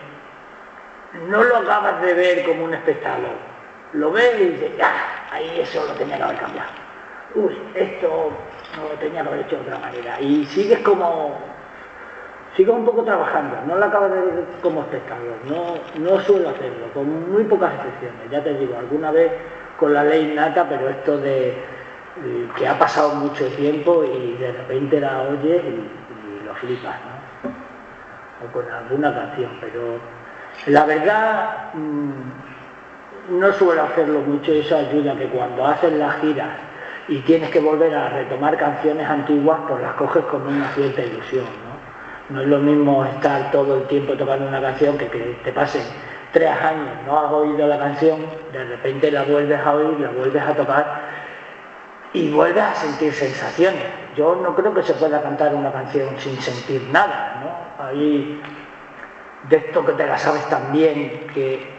no lo acabas de ver como un espectador. Lo ves y dices, ah, ahí eso lo tenía que haber cambiado. Uy, esto no lo tenía que haber hecho de otra manera. Y sigues como sigo un poco trabajando, no la acabo de ver como espectador, no, no suelo hacerlo, con muy pocas excepciones, ya te digo, alguna vez con la ley nata, pero esto de eh, que ha pasado mucho tiempo y de repente la oyes y, lo flipas, ¿no? O con alguna canción, pero la verdad mm, no suelo hacerlo mucho, eso ayuda que cuando haces las giras y tienes que volver a retomar canciones antiguas, pues las coges con una cierta ilusión, ¿no? Es lo mismo estar todo el tiempo tocando una canción que que te pasen tres años, no has oído la canción, de repente la vuelves a oír, la vuelves a tocar y vuelves a sentir sensaciones. Yo no creo que se pueda cantar una canción sin sentir nada, ¿no? Ahí, de esto que te la sabes también, que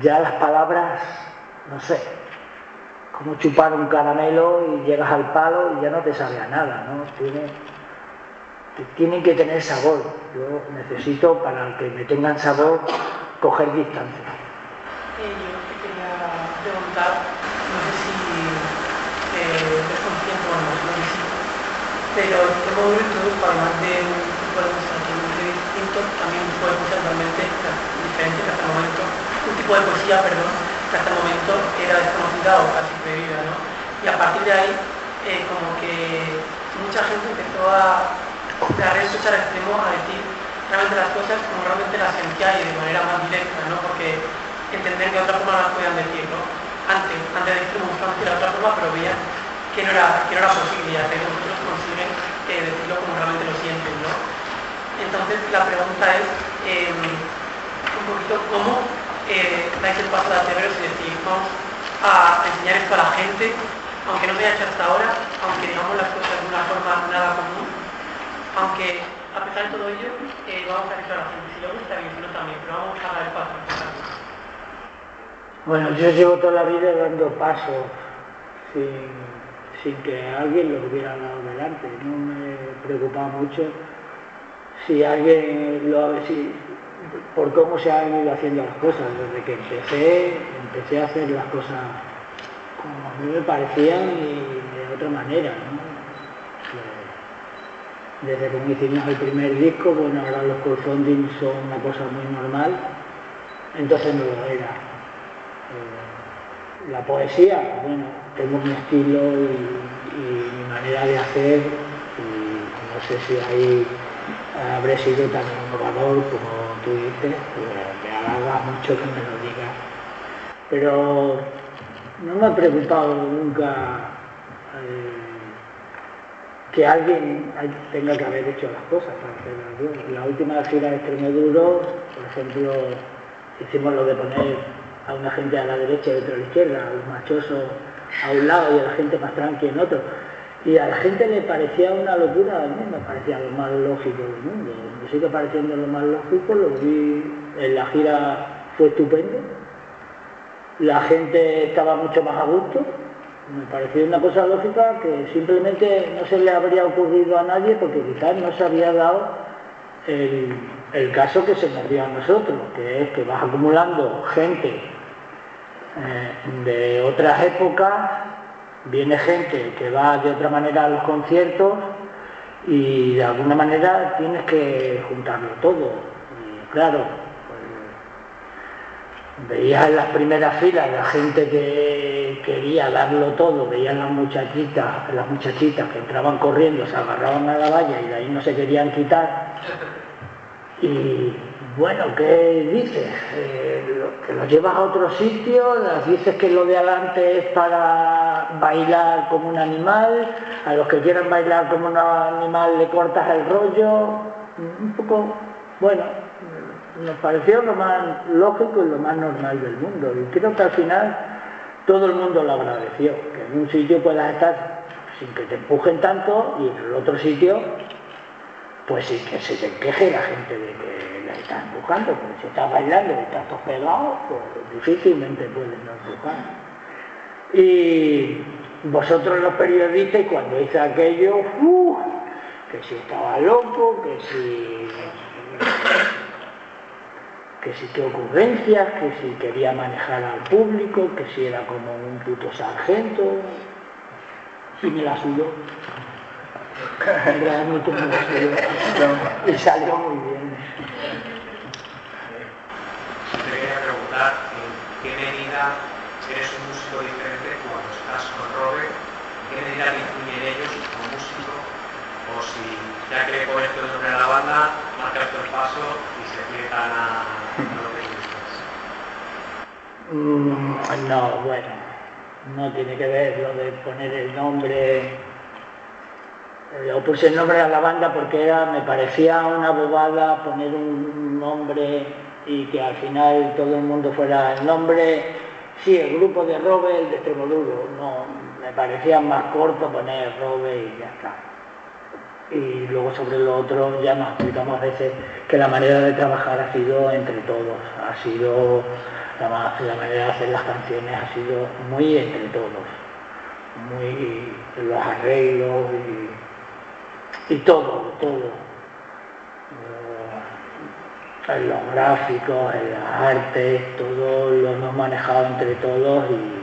ya las palabras, no sé, como chupar un caramelo y llegas al palo y ya no te sabe a nada, ¿no? Tienen que tener sabor. Yo necesito, para que me tengan sabor, coger distancia. Eh, yo te quería preguntar, no sé si eh, o no, no sé pero el tema de introdujo, además de un tipo de totalmente distinto, también de música totalmente diferente que hasta el momento, un tipo de poesía, perdón, que hasta el momento era desconocida o casi prohibida, ¿no? Y a partir de ahí, eh, como que mucha gente empezó a, a escuchar al extremo a decir realmente las cosas como realmente las sentía y de manera más directa, ¿no? Porque entender que de otra forma no las podían decir, ¿no? Antes, antes de decir de otra forma, pero veían que no era, que no era posible y que vosotros consiguen eh, decirlo como realmente lo sienten, ¿no? Entonces la pregunta es eh, un poquito cómo eh, dais el paso de atreveros y decir, vamos a enseñar esto a la gente, aunque no se haya hecho hasta ahora, aunque digamos las cosas de una forma nada común, aunque a pesar de todo ello, vamos a decir a la gente, si le gusta bien, si no también, pero vamos a dar el paso. Bueno, yo llevo toda la vida dando pasos sin, que alguien lo hubiera dado delante. No me preocupaba mucho si alguien lo si, por cómo se han ido haciendo las cosas. Desde que empecé, empecé a hacer las cosas como a mí me parecían y de otra manera. ¿no? Desde que hicimos el primer disco, bueno, ahora los crowdfunding son una cosa muy normal, entonces no lo era. Eh, la poesía, bueno, tengo mi estilo y, mi manera de hacer, y no sé si ahí habré sido tan innovador como tú dices, me halaga mucho que me lo digas. Pero no me ha preocupado nunca. Eh, que alguien tenga que haber hecho las cosas para hacerlas La última gira de Extremoduro, por ejemplo, hicimos lo de poner a una gente a la derecha y otra a la izquierda, a los machosos a un lado y a la gente más tranqui en otro. Y a la gente le parecía una locura, a mí me parecía lo más lógico del mundo. Me sigue pareciendo lo más lógico, lo vi en la gira, fue estupendo. La gente estaba mucho más a gusto, me pareció una cosa lógica que simplemente no se le habría ocurrido a nadie porque quizás no se había dado el, caso que se nos dio a nosotros, que es que vas acumulando gente eh, de otras épocas, viene gente que va de otra manera a los conciertos y de alguna manera tienes que juntarlo todo. Y claro, veías en las primeras filas la gente que quería darlo todo, veían las muchachitas, las muchachitas que entraban corriendo, se agarraban a la valla y de ahí no se querían quitar. Y bueno, ¿qué dices? Eh, que lo llevas a otro sitio, las dices que lo de adelante es para bailar como un animal, a los que quieran bailar como un animal le cortas el rollo, un poco, bueno, nos pareció lo más lógico y lo más normal del mundo. Y creo que al final todo el mundo lo agradeció, que en un sitio puedas estar sin que te empujen tanto y en el otro sitio, pues sí que se te queje la gente de que la estás empujando, porque si estás bailando y estás todo pegado, pues difícilmente puedes no empujar. Y vosotros los periodistas, cuando hice aquello, ¡uh! que si estaba loco, que si que si qué ocurrencias, que si quería manejar al público, que si era como un puto sargento, y me la sudó. Realmente muy serio. Y salió muy bien. Quería preguntar en qué medida eres un músico diferente cuando estás con Robert, qué medida influyen ellos como músico, o si ya que pones todo a la banda, marcas el paso y se pliegan a, Mm, no, bueno, no tiene que ver lo de poner el nombre. Yo puse el nombre a la banda porque era, me parecía una bobada poner un nombre y que al final todo el mundo fuera el nombre. Sí, el grupo de Robe, el de Extremoduro. No, me parecía más corto poner Robe y ya está. Y luego sobre lo otro ya nos explicamos a veces que la manera de trabajar ha sido entre todos, ha sido la, la manera de hacer las canciones ha sido muy entre todos, muy los arreglos y, y todo, todo. Eh, en los gráficos, en las artes, todo lo hemos manejado entre todos y,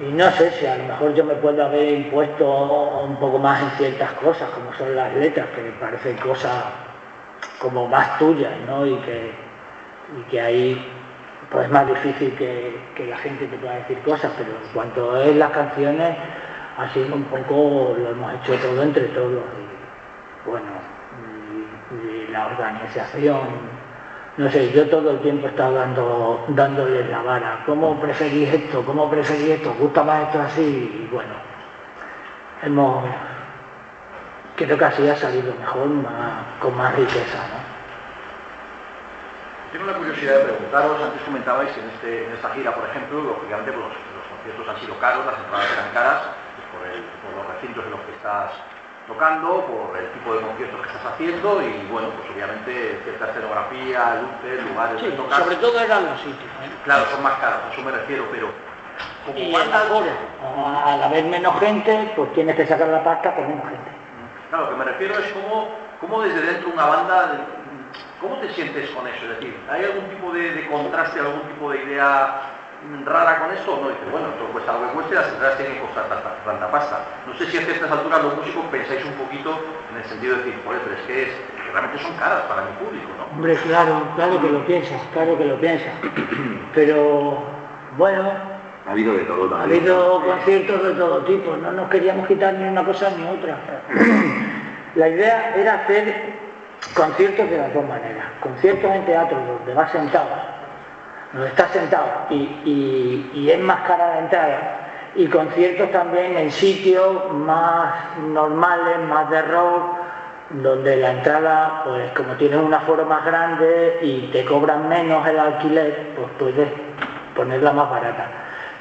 y no sé si a lo mejor yo me puedo haber impuesto un poco más en ciertas cosas, como son las letras, que me parecen cosas como más tuyas, ¿no? Y que, y que ahí pues es más difícil que, que la gente te pueda decir cosas, pero en cuanto es las canciones, sido un poco, lo hemos hecho todo entre todos. Y, bueno, la organización, no sé, yo todo el tiempo he estado dando, dándoles la vara. ¿Cómo preferís esto? ¿Cómo preferís esto? ¿Os gusta más esto así? Y bueno, hemos, creo que así ha salido mejor, con más riqueza, ¿no? Tengo la curiosidad de preguntaros, antes comentabais en, este, en esta gira, por ejemplo, lógicamente pues, los, los conciertos han sido caros, las entradas eran caras, pues, por, por los recintos en los que estás tocando, por el tipo de conciertos que estás haciendo y bueno, pues obviamente cierta escenografía, luces, lugares Sí, de tocar. sobre todo eran los sitios. ¿eh? Claro, son más caros, a eso me refiero, pero como Y. A- Al haber menos gente, pues tienes que sacar la pasta con menos gente. Claro, lo que me refiero es cómo, cómo desde dentro una banda, ¿cómo te sientes con eso? Es decir, ¿hay algún tipo de, de contraste, algún tipo de idea rara con esto? No, dices, bueno, esto cuesta lo que cueste, las entradas tienen que costar tanta, pasta. No sé si a ciertas alturas los músicos pensáis un poquito en el sentido de decir, joder, pero es que, es, que realmente son caras para mi público, ¿no? Hombre, claro, claro que lo piensas, claro que lo piensas. Pero bueno, Ha habido de todo ha habido conciertos de todo tipo, no nos queríamos quitar ni una cosa ni otra. La idea era hacer conciertos de las dos maneras. Conciertos en teatro donde vas sentado, donde estás sentado y, es más cara la entrada. Y conciertos también en sitios más normales, más de rock, donde la entrada, pues como tienes un aforo más grande y te cobran menos el alquiler, pues puedes ponerla más barata.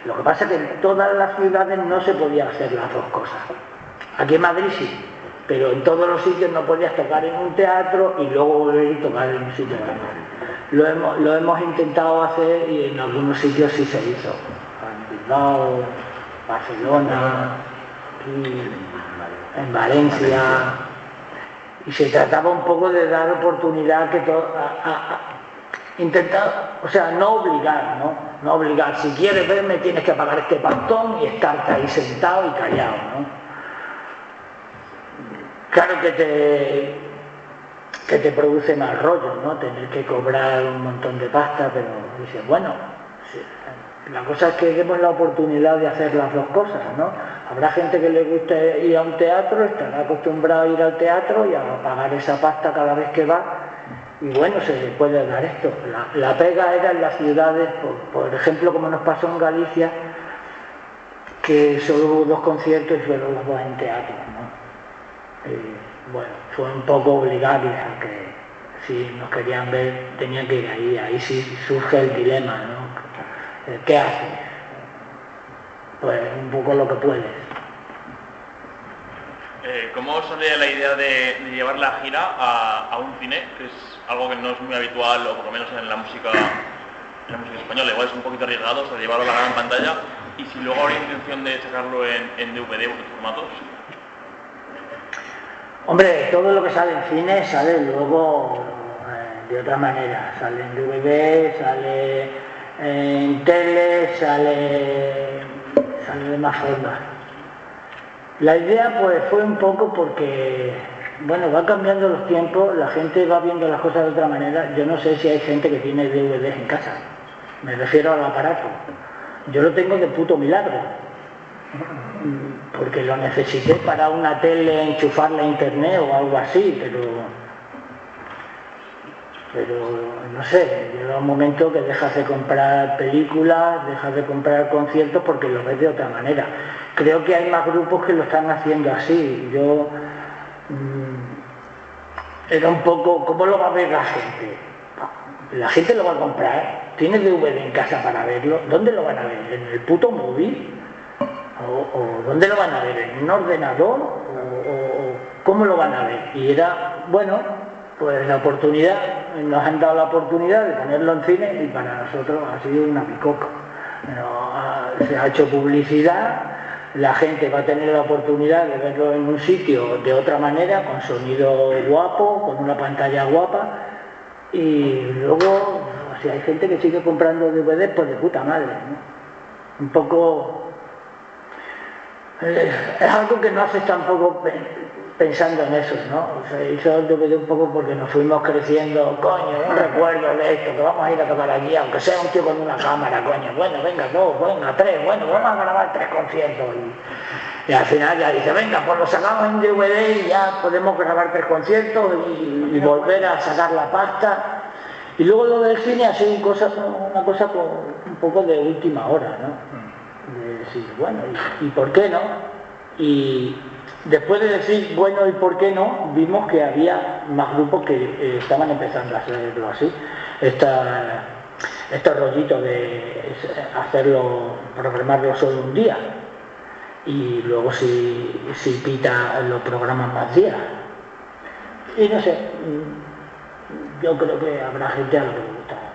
Lo que pasa es que en todas las ciudades no se podía hacer las dos cosas. Aquí en Madrid sí, pero en todos los sitios no podías tocar en un teatro y luego volver y tocar en un sitio grande. Lo hemos, lo hemos intentado hacer y en algunos sitios sí se hizo. En Bilbao, Barcelona, en Valencia. Y se trataba un poco de dar oportunidad que to- a- a- a- intentar, o sea, no obligar, ¿no? No obligar. Si quieres verme tienes que pagar este pastón y estarte ahí sentado y callado, ¿no? Claro que te, que te produce más rollo, ¿no? Tener que cobrar un montón de pasta, pero dices, bueno, la cosa es que demos la oportunidad de hacer las dos cosas, ¿no? Habrá gente que le guste ir a un teatro, estará acostumbrado a ir al teatro y a pagar esa pasta cada vez que va, y bueno, se le puede dar esto. La, pega era en las ciudades, por, ejemplo, como nos pasó en Galicia, que solo hubo dos conciertos y fueron los dos en teatro, ¿no? Y, bueno, fue un poco obligarles a que si nos querían ver tenían que ir ahí, ahí sí surge el dilema, ¿no? ¿Qué haces? Pues un poco lo que puedes. Eh, ¿Cómo sale la idea de, llevar la gira a, un cine, que es algo que no es muy habitual, o por lo menos en la música, en la música española, igual es un poquito arriesgado, o sea, llevarlo a la gran pantalla, y si luego habría intención de sacarlo en, en DVD o otros formatos? Hombre, todo lo que sale en cine sale luego eh, de otra manera. Sale en DVD, sale en tele, sale, de más formas. La idea pues fue un poco porque, bueno, va cambiando los tiempos, la gente va viendo las cosas de otra manera. Yo no sé si hay gente que tiene DVDs en casa, me refiero al aparato. Yo lo tengo de puto milagro, porque lo necesité para una tele enchufarla a internet o algo así, pero pero no sé, llega un momento que dejas de comprar películas, dejas de comprar conciertos porque lo ves de otra manera. Creo que hay más grupos que lo están haciendo así. Yo mm, era un poco, ¿cómo lo va a ver la gente? La gente lo va a comprar, tiene DVD en casa para verlo, ¿dónde lo van a ver? ¿En el puto móvil? ¿O, dónde lo van a ver? ¿En un ordenador? ¿O, cómo lo van a ver? Y era, bueno, pues la oportunidad, nos han dado la oportunidad de ponerlo en cine y para nosotros ha sido una picoca. se ha hecho publicidad, la gente va a tener la oportunidad de verlo en un sitio de otra manera, con sonido guapo, con una pantalla guapa, y luego, si hay gente que sigue comprando DVD, pues de puta madre. Un poco... Eh, es algo que no haces tampoco pensando en eso, ¿no? Se hizo el DVD un poco porque nos fuimos creciendo, coño, un recuerdo de esto, que vamos a ir a tocar allí, aunque sea un tío con una cámara, coño, bueno, venga, dos, venga, tres, bueno, vamos a grabar tres conciertos. Y, al final ya dice, venga, pues lo sacamos en DVD y ya podemos grabar tres conciertos y, volver a sacar la pasta. Y luego lo del cine ha sido una cosa un poco de última hora, ¿no? De decir, bueno, ¿y, por qué no? Y, Después de decir bueno y por qué no, vimos que había más grupos que eh, estaban empezando a hacerlo así. Esta, este rollito de hacerlo, programarlo solo un día y luego si, si pita lo programan más días. Y no sé, mm, yo creo que habrá gente a lo que le gusta